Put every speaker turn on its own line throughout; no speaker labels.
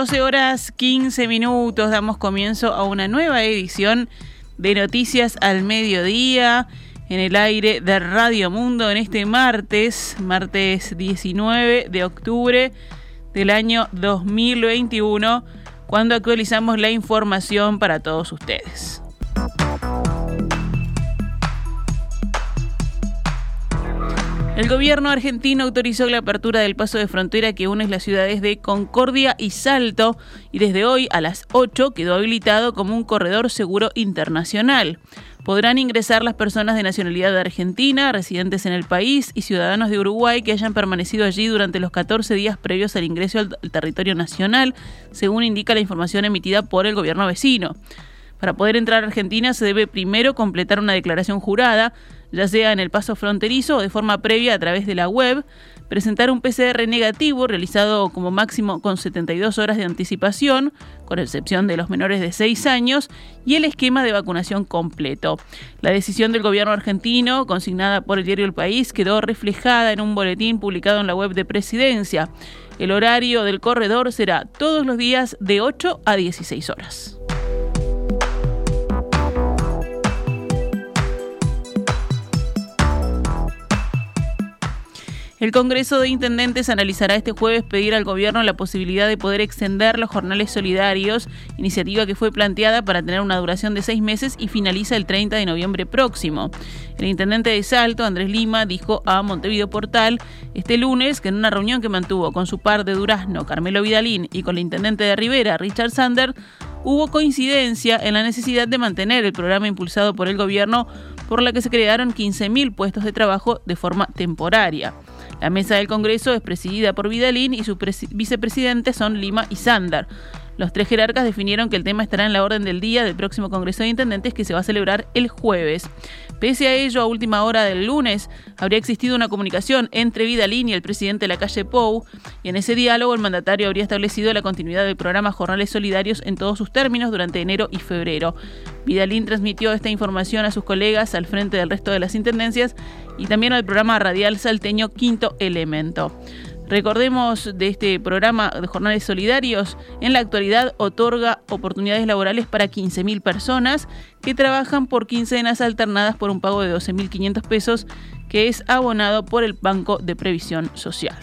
12 horas 15 minutos damos comienzo a una nueva edición de Noticias al Mediodía en el aire de Radio Mundo en este martes, martes 19 de octubre del año 2021, cuando actualizamos la información para todos ustedes. El gobierno argentino autorizó la apertura del paso de frontera que une las ciudades de Concordia y Salto y desde hoy a las 8 quedó habilitado como un corredor seguro internacional. Podrán ingresar las personas de nacionalidad argentina, residentes en el país y ciudadanos de Uruguay que hayan permanecido allí durante los 14 días previos al ingreso al territorio nacional, según indica la información emitida por el gobierno vecino. Para poder entrar a Argentina se debe primero completar una declaración jurada, ya sea en el paso fronterizo o de forma previa a través de la web, presentar un PCR negativo realizado como máximo con 72 horas de anticipación, con excepción de los menores de 6 años, y el esquema de vacunación completo. La decisión del gobierno argentino, consignada por el diario El País, quedó reflejada en un boletín publicado en la web de Presidencia. El horario del corredor será todos los días de 8 a 16 horas. El Congreso de Intendentes analizará este jueves pedir al gobierno la posibilidad de poder extender los jornales solidarios, iniciativa que fue planteada para tener una duración de seis meses y finaliza el 30 de noviembre próximo. El intendente de Salto, Andrés Lima, dijo a Montevideo Portal este lunes que en una reunión que mantuvo con su par de Durazno, Carmelo Vidalín, y con el intendente de Rivera, Richard Sander, hubo coincidencia en la necesidad de mantener el programa impulsado por el gobierno por la que se crearon 15.000 puestos de trabajo de forma temporaria. La mesa del Congreso es presidida por Vidalín y sus vicepresidentes son Lima y Sander. Los tres jerarcas definieron que el tema estará en la orden del día del próximo Congreso de Intendentes que se va a celebrar el jueves. Pese a ello, a última hora del lunes habría existido una comunicación entre Vidalín y el presidente de la calle Pou, y en ese diálogo el mandatario habría establecido la continuidad del programa Jornales Solidarios en todos sus términos durante enero y febrero. Vidalín transmitió esta información a sus colegas al frente del resto de las intendencias y también al programa radial salteño Quinto Elemento. Recordemos de este programa de jornales solidarios, en la actualidad otorga oportunidades laborales para 15.000 personas que trabajan por quincenas alternadas por un pago de 12.500 pesos que es abonado por el Banco de Previsión Social.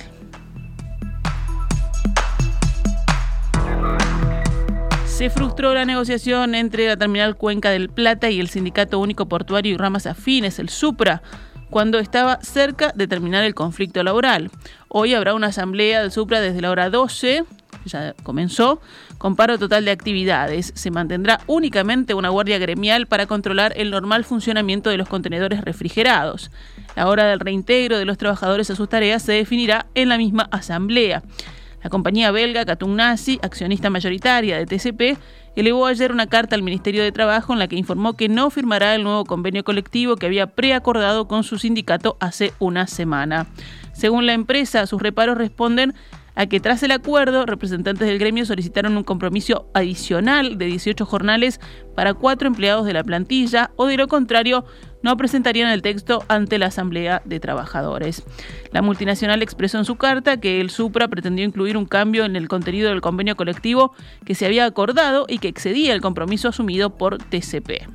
Se frustró la negociación entre la terminal Cuenca del Plata y el Sindicato Único Portuario y Ramas Afines, el SUPRA, cuando estaba cerca de terminar el conflicto laboral. Hoy habrá una asamblea del Supra desde la hora 12, ya comenzó, con paro total de actividades. Se mantendrá únicamente una guardia gremial para controlar el normal funcionamiento de los contenedores refrigerados. La hora del reintegro de los trabajadores a sus tareas se definirá en la misma asamblea. La compañía belga Katunasi, accionista mayoritaria de TCP, elevó ayer una carta al Ministerio de Trabajo en la que informó que no firmará el nuevo convenio colectivo que había preacordado con su sindicato hace una semana. Según la empresa, sus reparos responden a que tras el acuerdo, representantes del gremio solicitaron un compromiso adicional de 18 jornales para cuatro empleados de la plantilla o de lo contrario no presentarían el texto ante la Asamblea de Trabajadores. La multinacional expresó en su carta que el Supra pretendió incluir un cambio en el contenido del convenio colectivo que se había acordado y que excedía el compromiso asumido por TCP.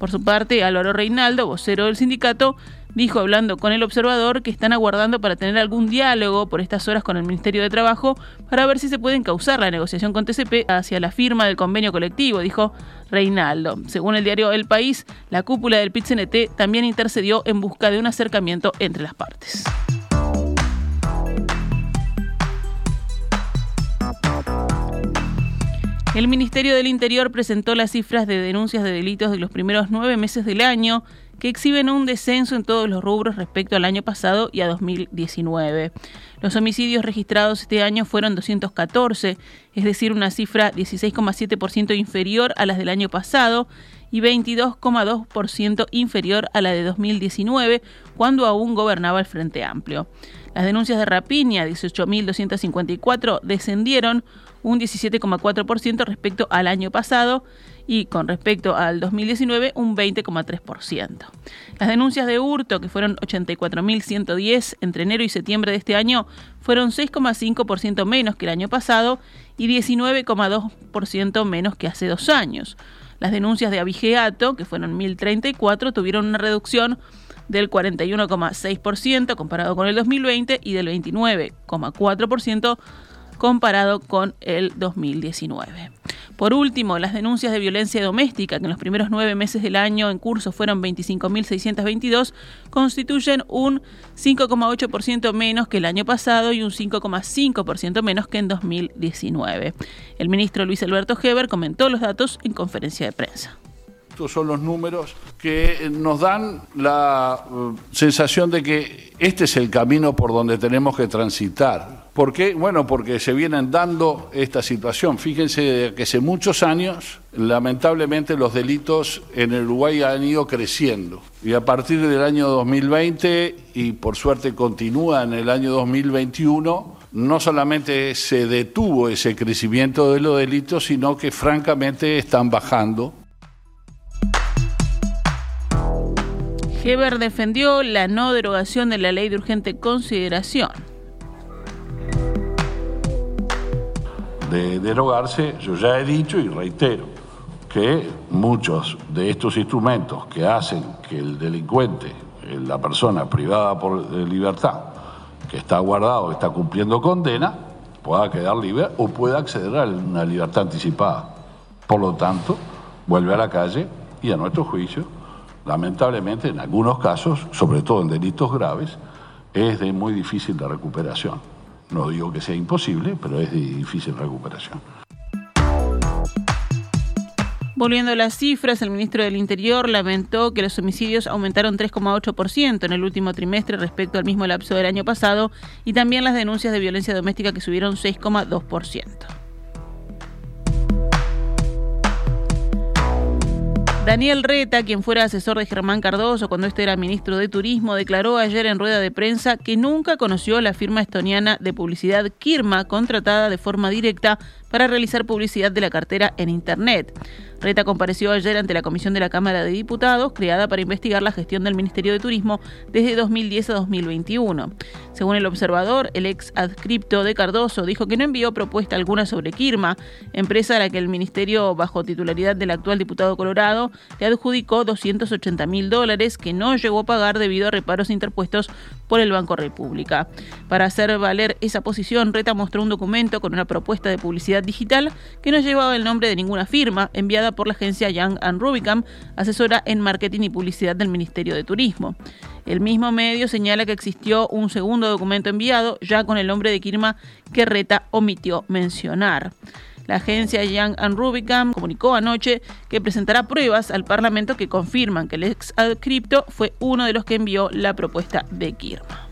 Por su parte, Álvaro Reinaldo, vocero del sindicato, dijo hablando con el observador que están aguardando para tener algún diálogo por estas horas con el Ministerio de Trabajo para ver si se puede encauzar la negociación con TCP hacia la firma del convenio colectivo, dijo Reinaldo. Según el diario El País, la cúpula del pit también intercedió en busca de un acercamiento entre las partes. El Ministerio del Interior presentó las cifras de denuncias de delitos de los primeros nueve meses del año, que exhiben un descenso en todos los rubros respecto al año pasado y a 2019. Los homicidios registrados este año fueron 214, es decir, una cifra 16,7% inferior a las del año pasado y 22,2% inferior a la de 2019, cuando aún gobernaba el Frente Amplio. Las denuncias de rapiña, 18.254, descendieron un 17,4% respecto al año pasado y con respecto al 2019 un 20,3%. Las denuncias de hurto, que fueron 84.110 entre enero y septiembre de este año, fueron 6,5% menos que el año pasado y 19,2% menos que hace dos años. Las denuncias de abigeato, que fueron 1.034, tuvieron una reducción del 41,6% comparado con el 2020 y del 29,4% comparado con el 2019. Por último, las denuncias de violencia doméstica, que en los primeros nueve meses del año en curso fueron 25.622, constituyen un 5,8% menos que el año pasado y un 5,5% menos que en 2019. El ministro Luis Alberto Heber comentó los datos en conferencia de prensa.
Estos son los números que nos dan la uh, sensación de que este es el camino por donde tenemos que transitar. ¿Por qué? Bueno, porque se vienen dando esta situación. Fíjense que hace muchos años, lamentablemente, los delitos en el Uruguay han ido creciendo. Y a partir del año 2020, y por suerte continúa en el año 2021, no solamente se detuvo ese crecimiento de los delitos, sino que francamente están bajando
Heber defendió la no derogación de la ley de urgente consideración.
De derogarse, yo ya he dicho y reitero que muchos de estos instrumentos que hacen que el delincuente, la persona privada por de libertad, que está guardado, que está cumpliendo condena, pueda quedar libre o pueda acceder a una libertad anticipada. Por lo tanto, vuelve a la calle y a nuestro juicio lamentablemente en algunos casos, sobre todo en delitos graves, es de muy difícil de recuperación. No digo que sea imposible, pero es de difícil recuperación.
Volviendo a las cifras, el ministro del Interior lamentó que los homicidios aumentaron 3,8% en el último trimestre respecto al mismo lapso del año pasado y también las denuncias de violencia doméstica que subieron 6,2%. Daniel Reta, quien fuera asesor de Germán Cardoso cuando este era ministro de Turismo, declaró ayer en rueda de prensa que nunca conoció la firma estoniana de publicidad Kirma, contratada de forma directa para realizar publicidad de la cartera en Internet. Reta compareció ayer ante la Comisión de la Cámara de Diputados, creada para investigar la gestión del Ministerio de Turismo desde 2010 a 2021. Según el observador, el ex adscripto de Cardoso dijo que no envió propuesta alguna sobre Kirma, empresa a la que el Ministerio, bajo titularidad del actual diputado Colorado, le adjudicó 280 mil dólares que no llegó a pagar debido a reparos interpuestos por el Banco República. Para hacer valer esa posición, Reta mostró un documento con una propuesta de publicidad digital que no llevaba el nombre de ninguna firma, enviada por la agencia Young Rubicam, asesora en marketing y publicidad del Ministerio de Turismo. El mismo medio señala que existió un segundo documento enviado, ya con el nombre de Kirma, que Reta omitió mencionar. La agencia Young Rubicam comunicó anoche que presentará pruebas al Parlamento que confirman que el ex Crypto fue uno de los que envió la propuesta de Kirma.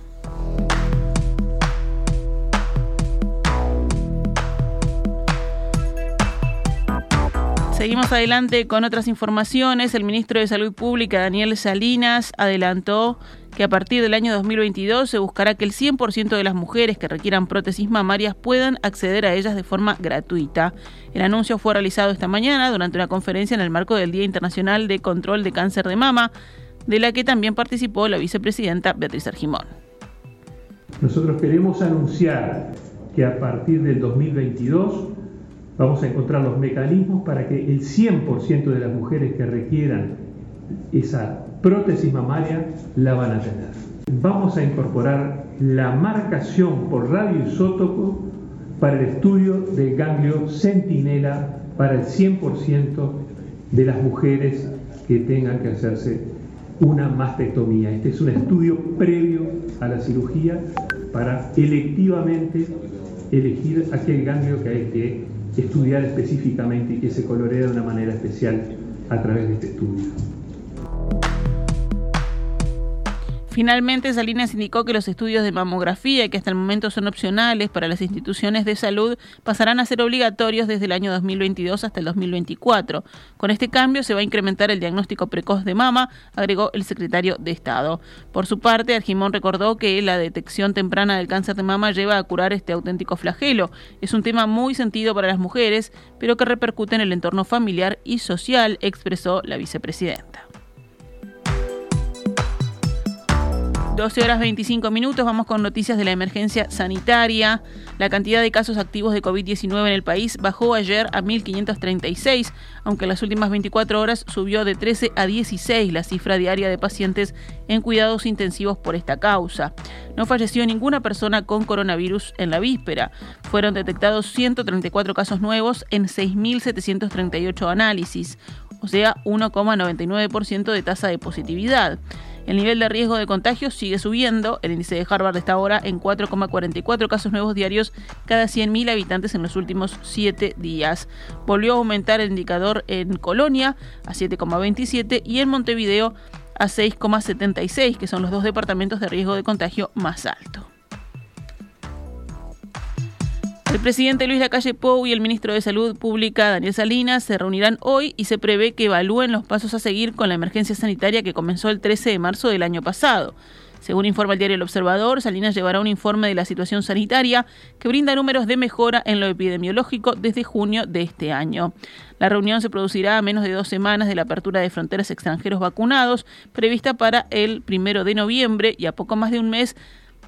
Seguimos adelante con otras informaciones. El ministro de Salud Pública, Daniel Salinas, adelantó que a partir del año 2022 se buscará que el 100% de las mujeres que requieran prótesis mamarias puedan acceder a ellas de forma gratuita. El anuncio fue realizado esta mañana durante una conferencia en el marco del Día Internacional de Control de Cáncer de Mama, de la que también participó la vicepresidenta Beatriz Argimón.
Nosotros queremos anunciar que a partir del 2022 Vamos a encontrar los mecanismos para que el 100% de las mujeres que requieran esa prótesis mamaria la van a tener. Vamos a incorporar la marcación por radioisótopo para el estudio del ganglio centinela para el 100% de las mujeres que tengan que hacerse una mastectomía. Este es un estudio previo a la cirugía para electivamente elegir aquel ganglio que hay que estudiar específicamente y que se colorea de una manera especial a través de este estudio.
Finalmente, Salinas indicó que los estudios de mamografía, que hasta el momento son opcionales para las instituciones de salud, pasarán a ser obligatorios desde el año 2022 hasta el 2024. Con este cambio se va a incrementar el diagnóstico precoz de mama, agregó el secretario de Estado. Por su parte, Argimón recordó que la detección temprana del cáncer de mama lleva a curar este auténtico flagelo. Es un tema muy sentido para las mujeres, pero que repercute en el entorno familiar y social, expresó la vicepresidenta. 12 horas 25 minutos, vamos con noticias de la emergencia sanitaria. La cantidad de casos activos de COVID-19 en el país bajó ayer a 1.536, aunque en las últimas 24 horas subió de 13 a 16 la cifra diaria de pacientes en cuidados intensivos por esta causa. No falleció ninguna persona con coronavirus en la víspera. Fueron detectados 134 casos nuevos en 6.738 análisis, o sea, 1,99% de tasa de positividad. El nivel de riesgo de contagio sigue subiendo. El índice de Harvard está ahora en 4,44 casos nuevos diarios cada 100.000 habitantes en los últimos 7 días. Volvió a aumentar el indicador en Colonia a 7,27 y en Montevideo a 6,76, que son los dos departamentos de riesgo de contagio más alto. El presidente Luis Lacalle Pou y el ministro de Salud Pública Daniel Salinas se reunirán hoy y se prevé que evalúen los pasos a seguir con la emergencia sanitaria que comenzó el 13 de marzo del año pasado. Según informa el diario El Observador, Salinas llevará un informe de la situación sanitaria que brinda números de mejora en lo epidemiológico desde junio de este año. La reunión se producirá a menos de dos semanas de la apertura de fronteras extranjeros vacunados, prevista para el primero de noviembre y a poco más de un mes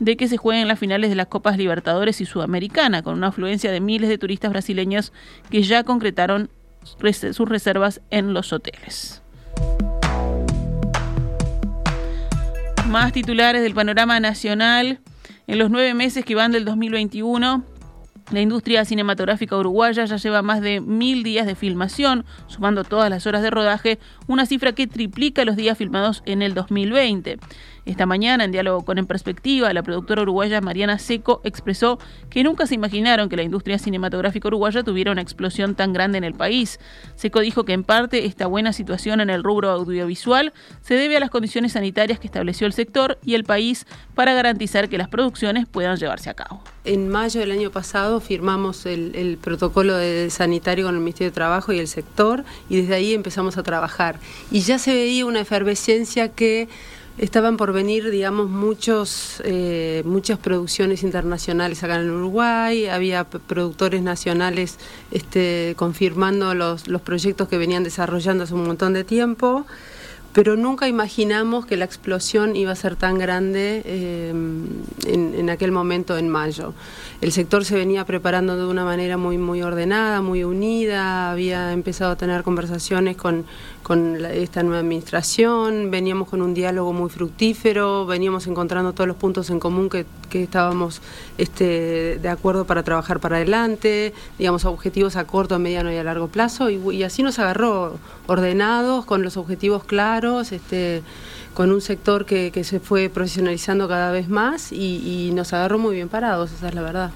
de que se jueguen las finales de las Copas Libertadores y Sudamericana, con una afluencia de miles de turistas brasileños que ya concretaron sus reservas en los hoteles. Más titulares del panorama nacional. En los nueve meses que van del 2021, la industria cinematográfica uruguaya ya lleva más de mil días de filmación, sumando todas las horas de rodaje, una cifra que triplica los días filmados en el 2020. Esta mañana, en diálogo con En Perspectiva, la productora uruguaya Mariana Seco expresó que nunca se imaginaron que la industria cinematográfica uruguaya tuviera una explosión tan grande en el país. Seco dijo que en parte esta buena situación en el rubro audiovisual se debe a las condiciones sanitarias que estableció el sector y el país para garantizar que las producciones puedan llevarse a cabo.
En mayo del año pasado firmamos el, protocolo sanitario con el Ministerio de Trabajo y el sector y desde ahí empezamos a trabajar. Y ya se veía una efervescencia que estaban por venir, digamos, muchos, eh, muchas producciones internacionales acá en Uruguay, había productores nacionales este, confirmando los, los proyectos que venían desarrollando hace un montón de tiempo pero nunca imaginamos que la explosión iba a ser tan grande eh, en, en, aquel momento en mayo. El sector se venía preparando de una manera muy, muy ordenada, muy unida, había empezado a tener conversaciones con, con esta nueva administración, veníamos con un diálogo muy fructífero, veníamos encontrando todos los puntos en común que, que estábamos este, de acuerdo para trabajar para adelante, digamos, objetivos a corto, a mediano y a largo plazo, y así nos agarró ordenados, con los objetivos claros, este, con un sector que, que se fue profesionalizando cada vez más y, y nos agarró muy bien parados, esa es la verdad.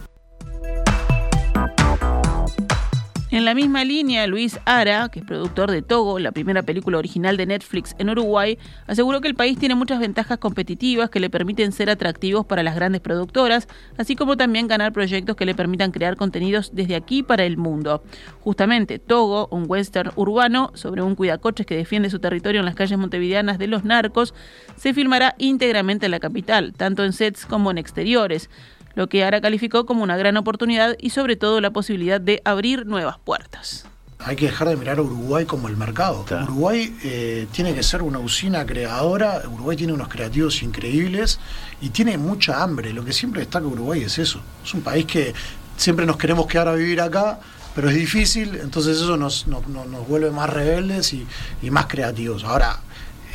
En la misma línea, Luis Ara, que es productor de Togo, la primera película original de Netflix en Uruguay, aseguró que el país tiene muchas ventajas competitivas que le permiten ser atractivos para las grandes productoras, así como también ganar proyectos que le permitan crear contenidos desde aquí para el mundo. Justamente, Togo, un western urbano sobre un cuidacoches que defiende su territorio en las calles montevideanas de los narcos, se filmará íntegramente en la capital, tanto en sets como en exteriores lo que Ara calificó como una gran oportunidad y sobre todo la posibilidad de abrir nuevas puertas.
Hay que dejar de mirar a Uruguay como el mercado. Claro. Uruguay eh, tiene que ser una usina creadora, Uruguay tiene unos creativos increíbles y tiene mucha hambre. Lo que siempre destaca Uruguay es eso. Es un país que siempre nos queremos quedar a vivir acá, pero es difícil, entonces eso nos, nos, nos vuelve más rebeldes y, y, más creativos. Ahora,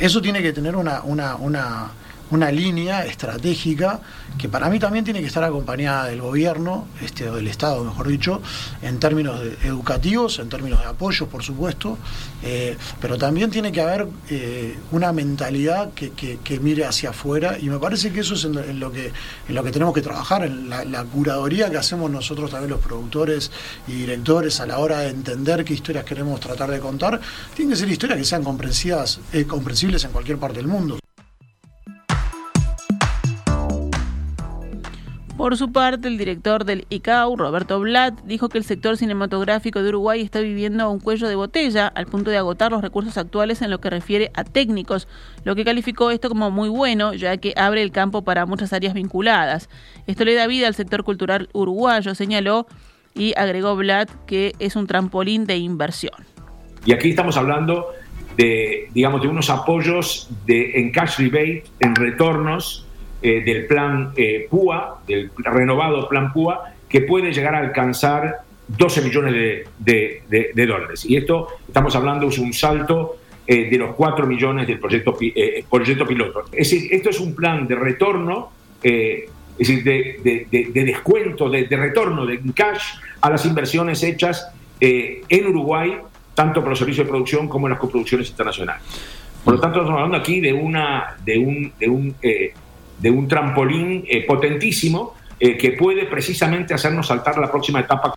eso tiene que tener una, una, una una línea estratégica que para mí también tiene que estar acompañada del gobierno, este, o del Estado, mejor dicho, en términos educativos, en términos de apoyos, por supuesto, eh, pero también tiene que haber eh, una mentalidad que, mire hacia afuera y me parece que eso es en, lo, que, en lo que tenemos que trabajar, en la, curadoría que hacemos nosotros también los productores y directores a la hora de entender qué historias queremos tratar de contar, tienen que ser historias que sean eh, comprensibles en cualquier parte del mundo.
Por su parte, el director del ICAO, Roberto Blatt, dijo que el sector cinematográfico de Uruguay está viviendo un cuello de botella al punto de agotar los recursos actuales en lo que refiere a técnicos, lo que calificó esto como muy bueno, ya que abre el campo para muchas áreas vinculadas. Esto le da vida al sector cultural uruguayo, señaló, y agregó Blatt que es un trampolín de inversión.
Y aquí estamos hablando de, digamos, de unos apoyos de, en cash rebate, en retornos, eh, del plan eh, PUA, del renovado plan PUA, que puede llegar a alcanzar 12 millones de, dólares. Y esto, estamos hablando, es un salto eh, de los 4 millones del proyecto, proyecto piloto. Es decir, esto es un plan de retorno, es decir, de, descuento, de, retorno de cash a las inversiones hechas en Uruguay, tanto por los servicios de producción como en las coproducciones internacionales. Por lo tanto, estamos hablando aquí de, una, de un, de un de un trampolín eh, potentísimo eh, que puede precisamente hacernos saltar la próxima etapa.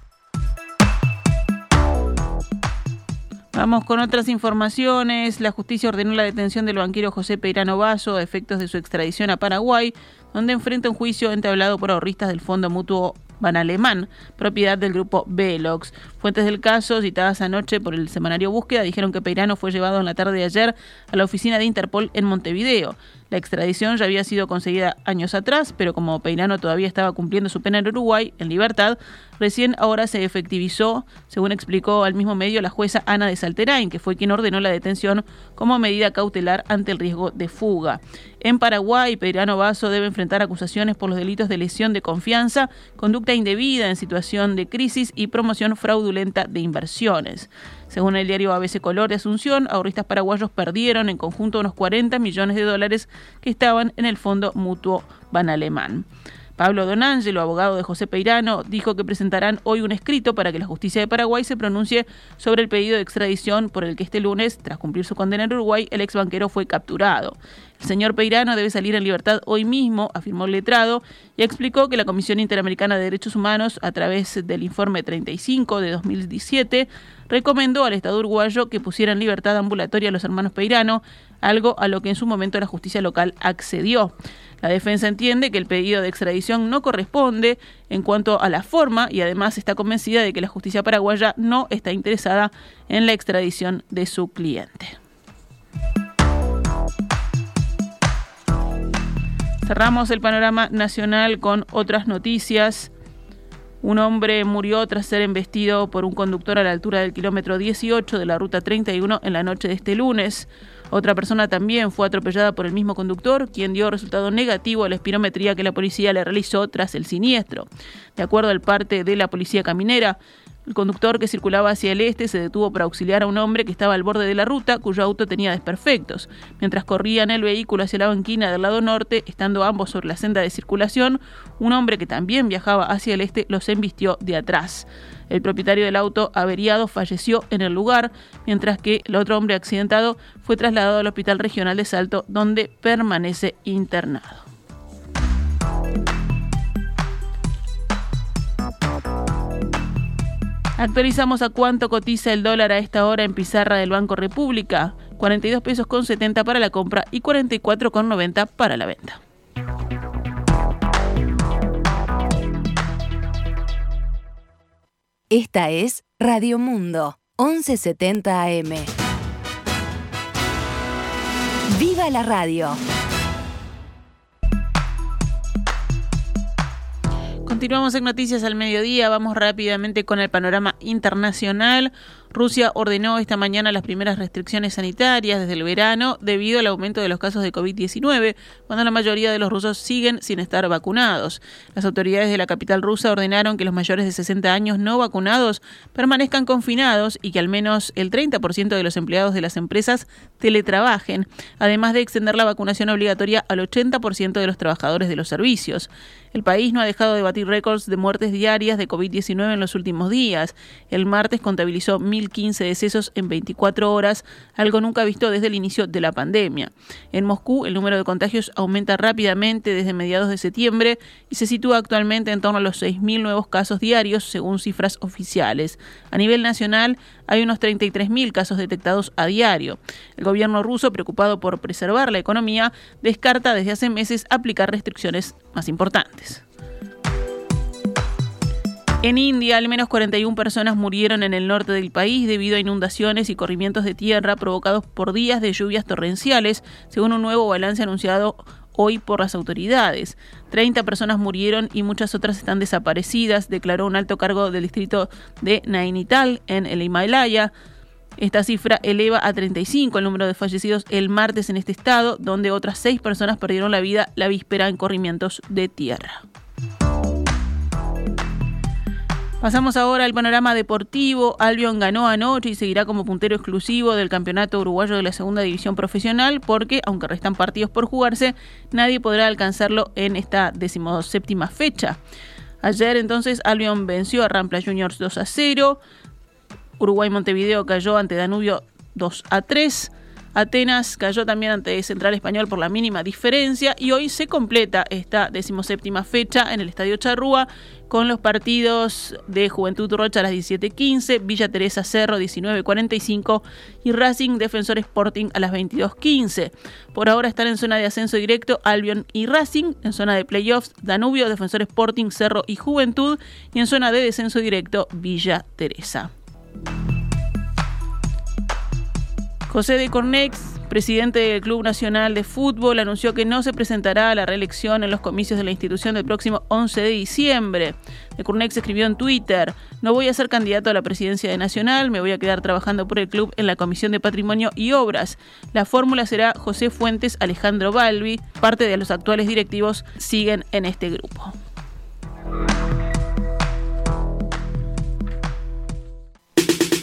Vamos con otras informaciones. La justicia ordenó la detención del banquero José Peirano Vaso a efectos de su extradición a Paraguay, donde enfrenta un juicio entablado por ahorristas del Fondo Mutuo Ban Alemán, propiedad del grupo Velox. Fuentes del caso, citadas anoche por el semanario Búsqueda, dijeron que Peirano fue llevado en la tarde de ayer a la oficina de Interpol en Montevideo. La extradición ya había sido conseguida años atrás, pero como Peirano todavía estaba cumpliendo su pena en Uruguay, en libertad, recién ahora se efectivizó, según explicó al mismo medio la jueza Ana de Salterain, que fue quien ordenó la detención como medida cautelar ante el riesgo de fuga. En Paraguay, Peirano Vaso debe enfrentar acusaciones por los delitos de lesión de confianza, conducta indebida en situación de crisis y promoción fraudulenta de inversiones. Según el diario ABC Color de Asunción, ahorristas paraguayos perdieron en conjunto unos 40 millones de dólares que estaban en el Fondo Mutuo Ban Alemán. Pablo Donangelo, abogado de José Peirano, dijo que presentarán hoy un escrito para que la justicia de Paraguay se pronuncie sobre el pedido de extradición por el que este lunes, tras cumplir su condena en Uruguay, el ex banquero fue capturado. El señor Peirano debe salir en libertad hoy mismo, afirmó el letrado, y explicó que la Comisión Interamericana de Derechos Humanos, a través del informe 35 de 2017, recomendó al Estado uruguayo que pusiera en libertad ambulatoria a los hermanos Peirano, algo a lo que en su momento la justicia local accedió. La defensa entiende que el pedido de extradición no corresponde en cuanto a la forma y además está convencida de que la justicia paraguaya no está interesada en la extradición de su cliente. Cerramos el panorama nacional con otras noticias. Un hombre murió tras ser embestido por un conductor a la altura del kilómetro 18 de la ruta 31 en la noche de este lunes. Otra persona también fue atropellada por el mismo conductor, quien dio resultado negativo a la espirometría que la policía le realizó tras el siniestro. De acuerdo al parte de la policía caminera, el conductor que circulaba hacia el este se detuvo para auxiliar a un hombre que estaba al borde de la ruta, cuyo auto tenía desperfectos. Mientras corrían el vehículo hacia la banquina del lado norte, estando ambos sobre la senda de circulación, un hombre que también viajaba hacia el este los embistió de atrás. El propietario del auto averiado falleció en el lugar, mientras que el otro hombre accidentado fue trasladado al Hospital Regional de Salto, donde permanece internado. Actualizamos a cuánto cotiza el dólar a esta hora en pizarra del Banco República. 42 pesos con 70 para la compra y 44 con 90 para la venta.
Esta es Radio Mundo, 1170 AM. ¡Viva la radio!
Continuamos en Noticias al Mediodía, vamos rápidamente con el panorama internacional. Rusia ordenó esta mañana las primeras restricciones sanitarias desde el verano debido al aumento de los casos de COVID-19, cuando la mayoría de los rusos siguen sin estar vacunados. Las autoridades de la capital rusa ordenaron que los mayores de 60 años no vacunados permanezcan confinados y que al menos el 30% de los empleados de las empresas teletrabajen, además de extender la vacunación obligatoria al 80% de los trabajadores de los servicios. El país no ha dejado de batir récords de muertes diarias de COVID-19 en los últimos días. El martes contabilizó 1.015 decesos en 24 horas, algo nunca visto desde el inicio de la pandemia. En Moscú, el número de contagios aumenta rápidamente desde mediados de septiembre y se sitúa actualmente en torno a los 6.000 nuevos casos diarios, según cifras oficiales. A nivel nacional, hay unos 33.000 casos detectados a diario. El gobierno ruso, preocupado por preservar la economía, descarta desde hace meses aplicar restricciones más importantes. En India, al menos 41 personas murieron en el norte del país debido a inundaciones y corrimientos de tierra provocados por días de lluvias torrenciales, según un nuevo balance anunciado hoy por las autoridades. 30 personas murieron y muchas otras están desaparecidas, declaró un alto cargo del distrito de Nainital en el Himalaya. Esta cifra eleva a 35 el número de fallecidos el martes en este estado, donde otras seis personas perdieron la vida la víspera en corrimientos de tierra. Pasamos ahora al panorama deportivo. Albion ganó anoche y seguirá como puntero exclusivo del campeonato uruguayo de la segunda división profesional porque, aunque restan partidos por jugarse, nadie podrá alcanzarlo en esta decimoséptima fecha. Ayer entonces Albion venció a Rampla Juniors 2 a 0. Uruguay Montevideo cayó ante Danubio 2 a 3. Atenas cayó también ante Central Español por la mínima diferencia y hoy se completa esta decimoséptima fecha en el Estadio Charrúa con los partidos de Juventud Rocha a las 17.15, Villa Teresa Cerro 19.45 y Racing Defensor Sporting a las 22.15. Por ahora están en zona de ascenso directo Albion y Racing, en zona de playoffs Danubio, Defensor Sporting, Cerro y Juventud y en zona de descenso directo Villa Teresa. José de Cornex, presidente del Club Nacional de Fútbol, anunció que no se presentará a la reelección en los comicios de la institución del próximo 11 de diciembre. De Cornex escribió en Twitter, no voy a ser candidato a la presidencia de Nacional, me voy a quedar trabajando por el club en la Comisión de Patrimonio y Obras. La fórmula será José Fuentes, Alejandro Balbi, parte de los actuales directivos siguen en este grupo.